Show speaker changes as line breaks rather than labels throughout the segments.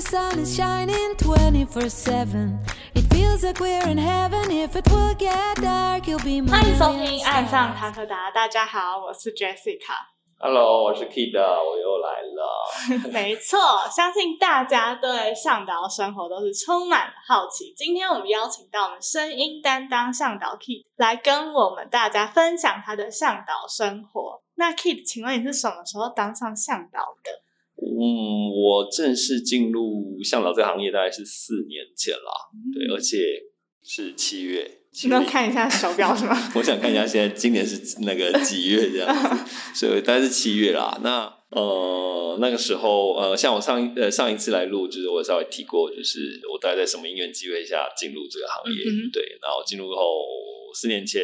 the sun is shining 24 7. It feels like we're in heaven. If it will get dark, you'll be my
欢迎收听
million《
爱上.塔可达》，大家好，我是 Jessica。
Hello，我是 Kid，我又来了。
没错，相信大家对向导生活都是充满了好奇。今天我们邀请到我们声音担当向导 Kid 来跟我们大家分享他的向导生活。那 Kid，请问你是什么时候当上向导的？
嗯，我正式进入向导这个行业大概是四年前啦，对，而且是七月。
你能看一下手表是吗？
我想看一下现在今年是那个几月这样子，所以大概是七月啦。那呃那个时候呃，像我上一呃上一次来录，就是我稍微提过，就是我大概在什么因缘机会下进入这个行业，
嗯
对，然后进入后四年前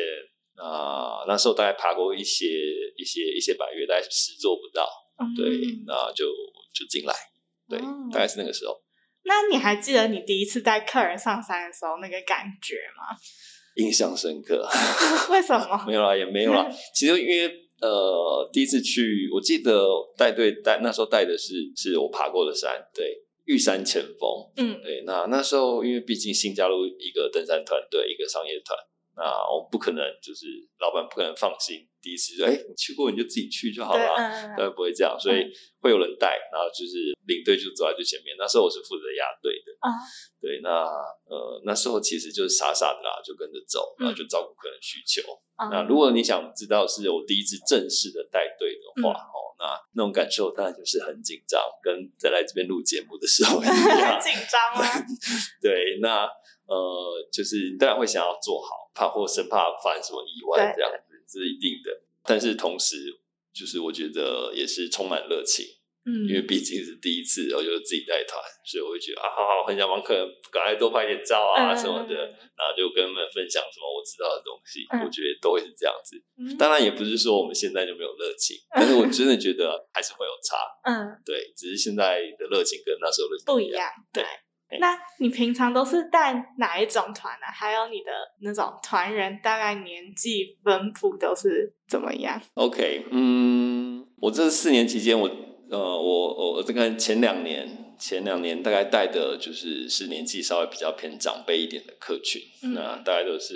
啊、那时候大概爬过一些一些一些百越，大概十座不到，对，
嗯
那就就进来，对，
哦
大概是那个时候，
那你还记得你第一次带客人上山的时候那个感觉吗？
印象深刻。
为什么？
没有啦，也没有啦。其实因为呃，第一次去，我记得带队带那时候带的是是我爬过的山，对，玉山前锋。
嗯
对，那那时候因为毕竟新加入一个登山团队，一个商业团，那我们不可能就是老板不可能放心，第一次就哎、你去过你就自己去就好，了。
嗯
当然不会这样，所以会有人带，然后就是领队就走在最前面。那时候我是负责压队的，
啊
对，那呃那时候其实就是傻傻的啦，就跟着走，然后就照顾客人需求。
嗯
那如果你想知道是我第一次正式的带队的话，
嗯
哦，那那种感受当然就是很紧张，跟在来这边录节目的时候一
很
样。
紧张吗？
对，那呃，就是你当然会想要做好，怕或生怕发生什么意外这样子，这是一定的。但是同时，就是我觉得也是充满热情，
嗯
因为毕竟是第一次，然后就是自己带团，所以我会觉得啊，好好，很想帮客人赶快多拍点照啊
嗯
什么的，然后就跟他们分享什么我知道的东西，
嗯
我觉得都会是这样子。
嗯
当然也不是说我们现在就没有热情，但是我真的觉得还是会有差，
嗯
对，只是现在的热情跟那时候的一
不一样，对。
对。
那你平常都是带哪一种团呢、还有你的那种团员大概年纪分布都是怎么样
？OK，嗯，我这四年期间，我呃，我我这个前两年，前两年大概带的就是是年纪稍微比较偏长辈一点的客群，
嗯。
那大概都是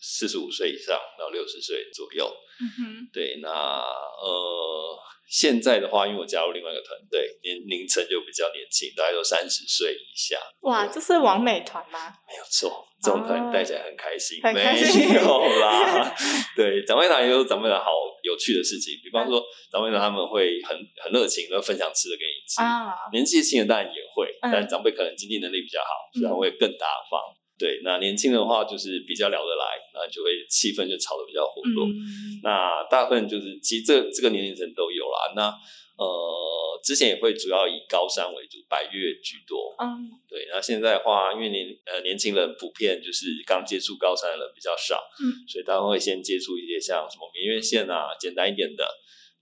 四十五岁以上到六十岁左右。
嗯哼，
对，那呃，现在的话，因为我加入另外一个团队，年龄层就比较年轻，大概都三十岁以下。
哇，这是王美团吗？
没有错，这种团带起来很开心，
很开心
没有啦。对，长辈团也有长辈团好有趣的事情，比方说长辈团他们会很很热情的分享吃的给你吃，
啊，
年纪轻的当然也会，
嗯
但长辈可能经济能力比较好，所以他会更大方。对，那年轻的话就是比较聊得来，那就会气氛就炒得比较活络。
嗯，
那大部分就是其实这这个年龄层都有啦。那呃，之前也会主要以高山为主，百越居多。
嗯
对，那现在的话，因为年呃年轻人普遍就是刚接触高山的人比较少，
嗯，
所以他们会先接触一些像什么明月线啊，简单一点的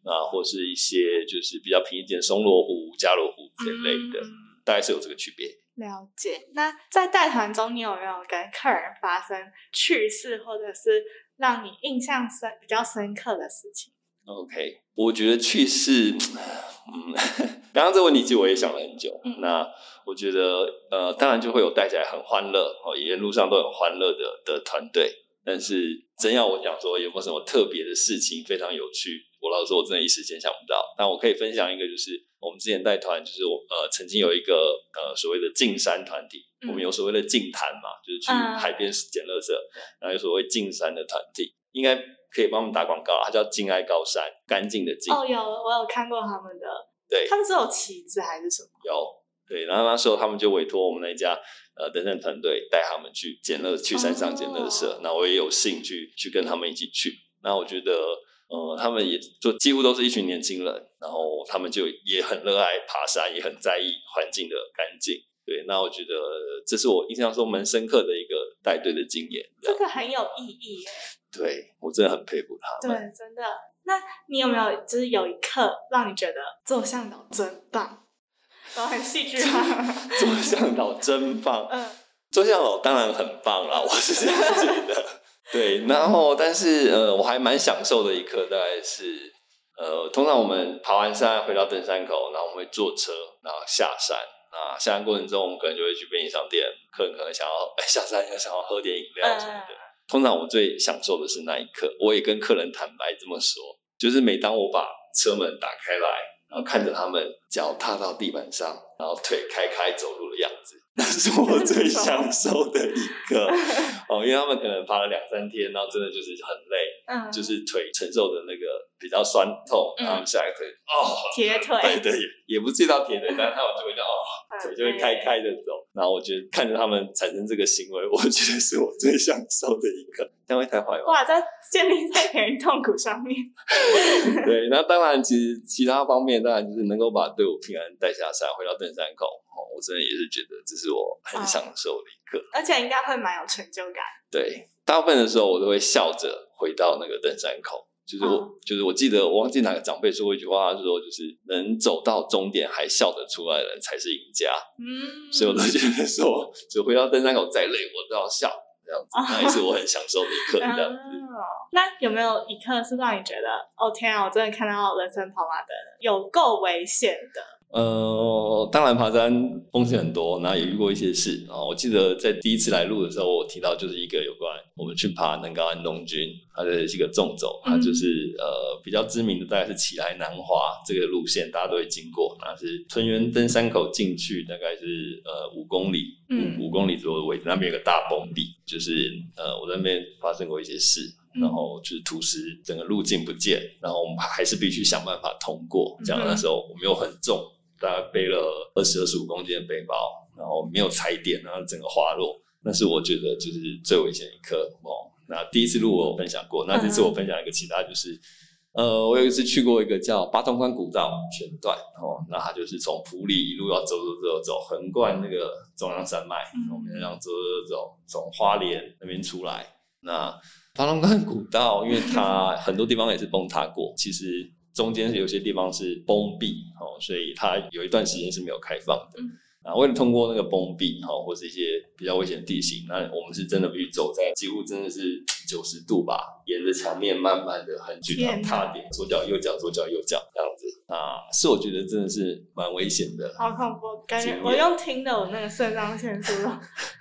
啊，或是一些就是比较平一点的松罗湖、加罗湖这类的，
嗯
大概是有这个区别。
了解。那在带团中，你有没有跟客人发生趣事，或者是让你印象深比较深刻的事情
？OK，我觉得趣事，嗯，刚刚这个问题其实我也想了很久。
嗯
那我觉得，呃，当然就会有带起来很欢乐哦，沿路上都很欢乐的的团队。但是真要我讲说有没有什么特别的事情非常有趣，我老实说，我真的一时间想不到。但我可以分享一个，就是我们之前带团，就是我呃曾经有一个呃所谓的进山团体，
嗯
我们有所谓的进潭嘛，就是去
嗯
海边捡垃圾，然后有所谓进山的团体，应该可以帮我们打广告，它叫敬爱高山，干净的净。
哦，有我有看过他们的，
对，
他们是有旗子还是什么？
有对，然后那时候他们就委托我们那一家呃登山团队带他们去捡乐，去山上捡垃圾。
哦
那我也有幸去去跟他们一起去。那我觉得呃，他们也就几乎都是一群年轻人，然后他们就也很热爱爬山，也很在意环境的干净。对，那我觉得这是我印象中蛮深刻的一个带队的经验。这
个很有意义耶。
对我真的很佩服他们
对
们。，
真的。那你有没有就是有一刻让你觉得做向导真棒，然后很戏剧化？
做向导真棒，
嗯
做向导当然很棒啦，我是这样觉得。对，然后但是呃，我还蛮享受的一刻，大概是呃，通常我们爬完山回到登山口，然后我们会坐车，然后下山，那下山过程中，我们可能就会去便利商店，客人可能想要哎下山要想要喝点饮料什么的。通常我最享受的是那一刻，我也跟客人坦白这么说，就是每当我把车门打开来，然后看着他们脚踏到地板上，然后腿开开走路的样子。那是我最享受的一个哦，因为他们可能爬了两三天，然后真的就是很累，
嗯，
就是腿承受的那个比较酸痛，然后下一腿哦，
铁腿，
对对，也不至于到铁腿，但是他们就会哦，腿就会开开的走。然后我觉得看着他们产生这个行为，我觉得是我最享受的一刻。这样会太坏吗？
哇，在 建立在别人痛苦上面。
对，那当然，其实其他方面当然就是能够把队伍平安带下山，回到登山口。哦我真的也是觉得这是我很享受的一刻，
而且应该会蛮有成就感。
对，大部分的时候我都会笑着回到那个登山口，就是我，就是我记得我忘记哪个长辈说过一句话，他说就是能走到终点还笑得出来的人才是赢家。嗯，所以我都觉得说，就回到登山口再累我都要笑，这样子，那也是我很享受的一刻。这样子，
那有没有一刻是让你觉得，哦天啊，我真的看到人生跑马灯有够危险的？
呃，当然爬山风险很多，然后也遇过一些事啊。我记得在第一次来录的时候，我提到就是一个有关我们去爬南高安东军，它的一个纵走，它就是呃比较知名的，大概是起来南华这个路线，大家都会经过。那是春园登山口进去，大概是呃五公里，五五公里左右的位置，那边有个大崩壁，就是呃我在那边发生过一些事，然后就是土石整个路径不见，然后我们还是必须想办法通过。这样那时候我们又很重。大概背了二十二十五公斤的背包，然后没有踩点，然后整个滑落，那是我觉得就是最危险一刻哦。那第一次录我分享过，那这次我分享一个其他，就是呃，我有一次去过一个叫八通关古道全段哦，那它就是从普里一路要走走走走，横贯那个中央山脉，我们这样走走走，从花莲那边出来。那八通关古道，因为它很多地方也是崩塌过，其实。中间是有些地方是封闭哦，所以它有一段时间是没有开放的。啊，为了通过那个封闭哈，或是一些比较危险的地形，那我们是真的必须走在几乎真的是九十度吧，沿着墙面慢慢的很去踏点，左脚右脚左脚右脚这样子啊，是我觉得真的是蛮危险的。
好恐怖，感觉我用听的，我那个肾上腺素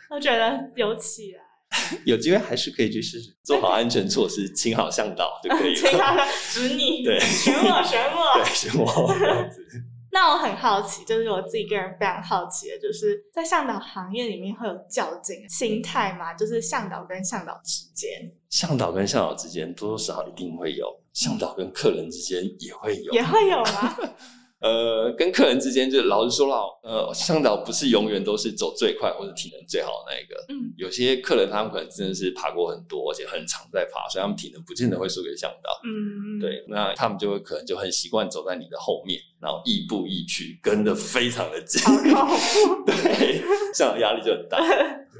都 觉得有起来。
有机会还是可以去试试，做好安全措施，请好向导就可以了。
请好指你，
对，
选我，选我，
对，选我这样子。
那我很好奇，就是我自己个人非常好奇的，就是在向导行业里面会有较劲心态吗？就是向导跟向导之间，
向导跟向导之间多多少少一定会有，向导跟客人之间也会有，
也会有吗？
呃，跟客人之间就老实说了，呃，向导不是永远都是走最快或者体能最好的那一个。嗯，有些客人他们可能真的是爬过很多，而且很常在爬，所以他们体能不见得会输给向导。嗯，对，那他们就会可能就很习惯走在你的后面，然后亦步亦趋，跟的非常的紧。对，向导压力就很大。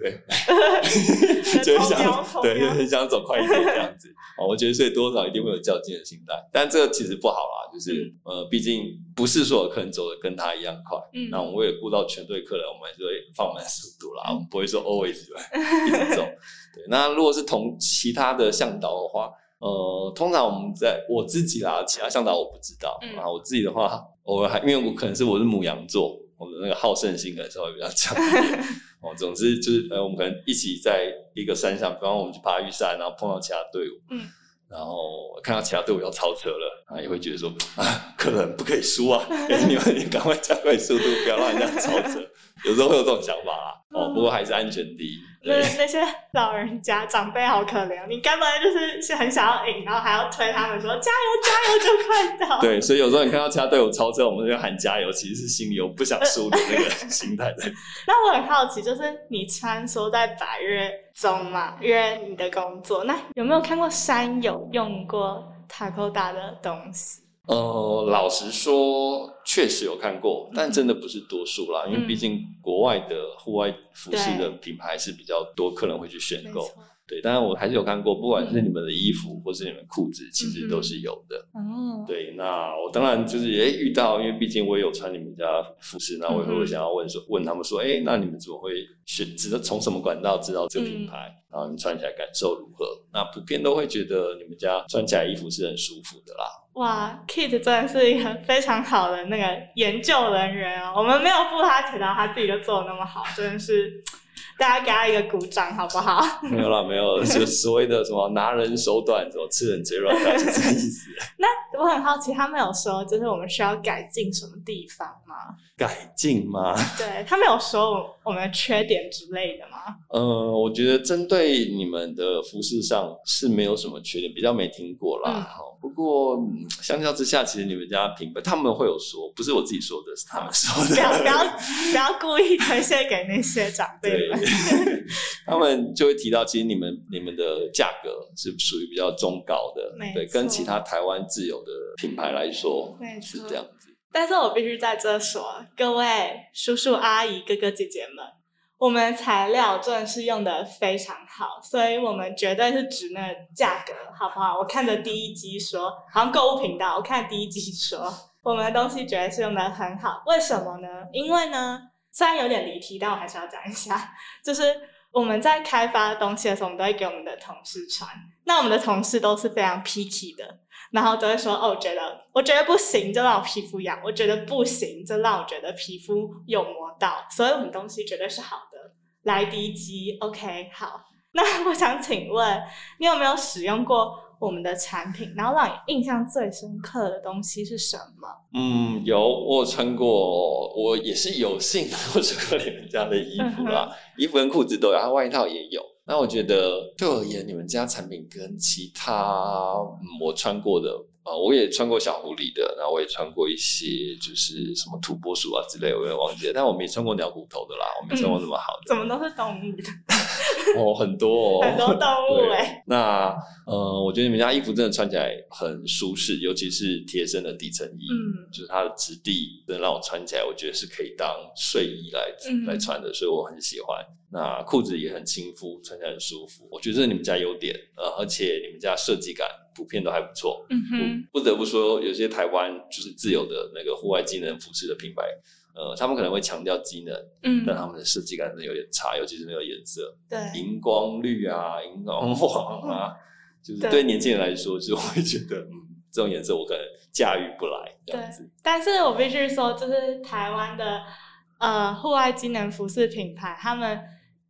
对，就是想对，就是想走快一点这样子。哦，我觉得所以多少一定会有较劲的心态，但这个其实不好啦，就是呃，毕竟不是所有客人走的跟他一样快。嗯，那我们为了顾到全队客人，我们就会放慢速度啦，我们不会说 always 一直走。对，那如果是同其他的向导的话，呃，通常我们在我自己啦，其他向导我不知道啊，我自己的话，我还因为我可能是我是母羊座，我的那个好胜心可能稍微比较强一点。哦，总之就是呃，我们可能一起在一个山上，比方我们去爬玉山，然后碰到其他队伍，嗯，然后看到其他队伍要超车了，啊，也会觉得说啊，可能不可以输啊，你们你赶快加快速度，不要让人家超车。有时候会有这种想法啦，哦，不过还是安全第一。
那那些老人家长辈好可怜，你根本就是是很想要赢，然后还要推他们说加油加油就快到。
对，所以有时候你看到其他队友超车，我们就喊加油，其实是心里有不想输的那个心态在。
那我很好奇，就是你穿梭在百越中嘛，因为你的工作，那有没有看过山友用过塔科达的东西？
呃，老实说，确实有看过，但真的不是多数啦。因为毕竟国外的户外服饰的品牌是比较多，客人会去选购。对，当然我还是有看过，不管是你们的衣服或是你们裤子，其实都是有的。
哦，
对，那我当然就是也遇到，因为毕竟我也有穿你们家服饰，那我也会想要问说，问他们说，哎，那你们怎么会选知道从什么管道知道这个品牌？然后你穿起来感受如何？那普遍都会觉得你们家穿起来衣服是很舒服的啦。
哇，Kit 真的是一个非常好的那个研究人员哦，我们没有付他钱，然后他自己就做的那么好，真的是。大家给他一个鼓掌，好不好？
没有啦，没有，就所谓的什么拿人手短，什么吃人嘴软，是这个意思。
那我很好奇，他们有说就是我们需要改进什么地方吗？
改进吗？
对他们有说我们的缺点之类的吗？
呃，我觉得针对你们的服饰上是没有什么缺点，比较没听过啦。不过相较之下，其实你们家品牌他们会有说，不是我自己说的，是他们说的。
不要不要不要故意推卸给那些长辈们。
他们就会提到，其实你们你们的价格是属于比较中高的，对，跟其他台湾自有的品牌来说是这样子。
但是我必须在这说，各位叔叔阿姨哥哥姐姐们。我们材料真的是用的非常好，所以我们绝对是值那价格，好不好？我看着第一集说，好像购物频道，我看第一集说，我们的东西绝对是用的很好。为什么呢？因为呢，虽然有点离题，但我还是要讲一下，就是我们在开发东西的时候，我们都会给我们的同事穿，那我们的同事都是非常 picky 的。然后都会说哦，我觉得我觉得不行，就让我皮肤痒；我觉得不行，就让我觉得皮肤有磨到。所以我们东西绝对是好的。来滴机，OK，好。那我想请问，你有没有使用过我们的产品？然后让你印象最深刻的东西是什么？
嗯，有，我穿过，我也是有幸我穿过你们家的衣服啦，衣服跟裤子都有，然后外套也有。那我觉得，对我而言，你们家产品跟其他我穿过的啊，我也穿过小狐狸的，然后我也穿过一些就是什么土拨鼠啊之类，我有点忘记了。但我没穿过鸟骨头的啦，我没穿过那么好的。
怎么都是动物的？
哦，很多，哦
很多动物 哎。
那呃，我觉得你们家衣服真的穿起来很舒适，尤其是贴身的底层衣，嗯，就是它的质地，真的让我穿起来，我觉得是可以当睡衣来来穿的，所以我很喜欢。那裤子也很亲肤，穿起来很舒服，我觉得这是你们家优点，呃，而且你们家设计感普遍都还不错。嗯哼，不得不说，有些台湾就是自有的那个户外机能服饰的品牌，呃，他们可能会强调机能，嗯，但他们的设计感真的有点差，尤其是那个颜色，
对，
荧光绿啊，荧光黄啊，就是对年轻人来说，就会觉得，嗯，这种颜色我可能驾驭不来这样子。
但是我必须说，就是台湾的呃户外机能服饰品牌，他们。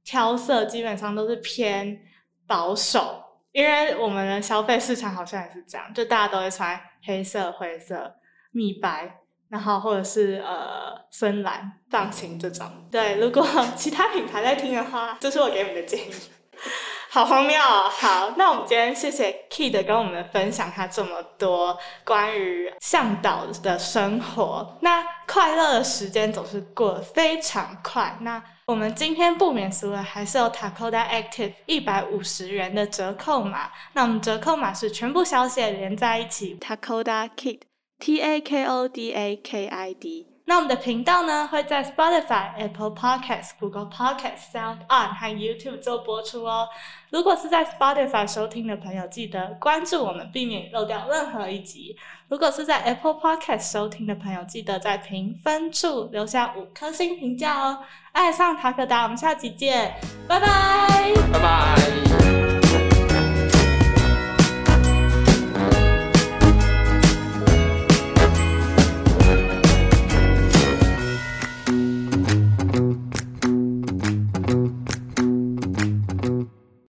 挑色基本上都是偏保守，因为我们的消费市场好像也是这样，就大家都会穿黑色、灰色、米白，然后或者是呃深蓝、藏青这种。对，如果 其他品牌在听的话，这是我给你们的建议。好荒谬哦！好，那我们今天谢谢 Kid 跟我们分享他这么多关于向导的生活。那快乐的时间总是过得非常快。那我们今天不免俗了，还是有 Takoda Active 一百五十元的折扣码。那我们折扣码是全部小写连在一起，Takoda Kid T A K O D A K I D。那我们的频道呢，会在 Spotify、Apple Podcasts、Google Podcasts、Sound On 和 YouTube 做播出哦。如果是在 Spotify 收听的朋友，记得关注我们，避免漏掉任何一集。如果是在 Apple Podcast 收听的朋友，记得在评分处留下五颗星评价哦。爱上塔克达，我们下期见，拜拜，
拜拜。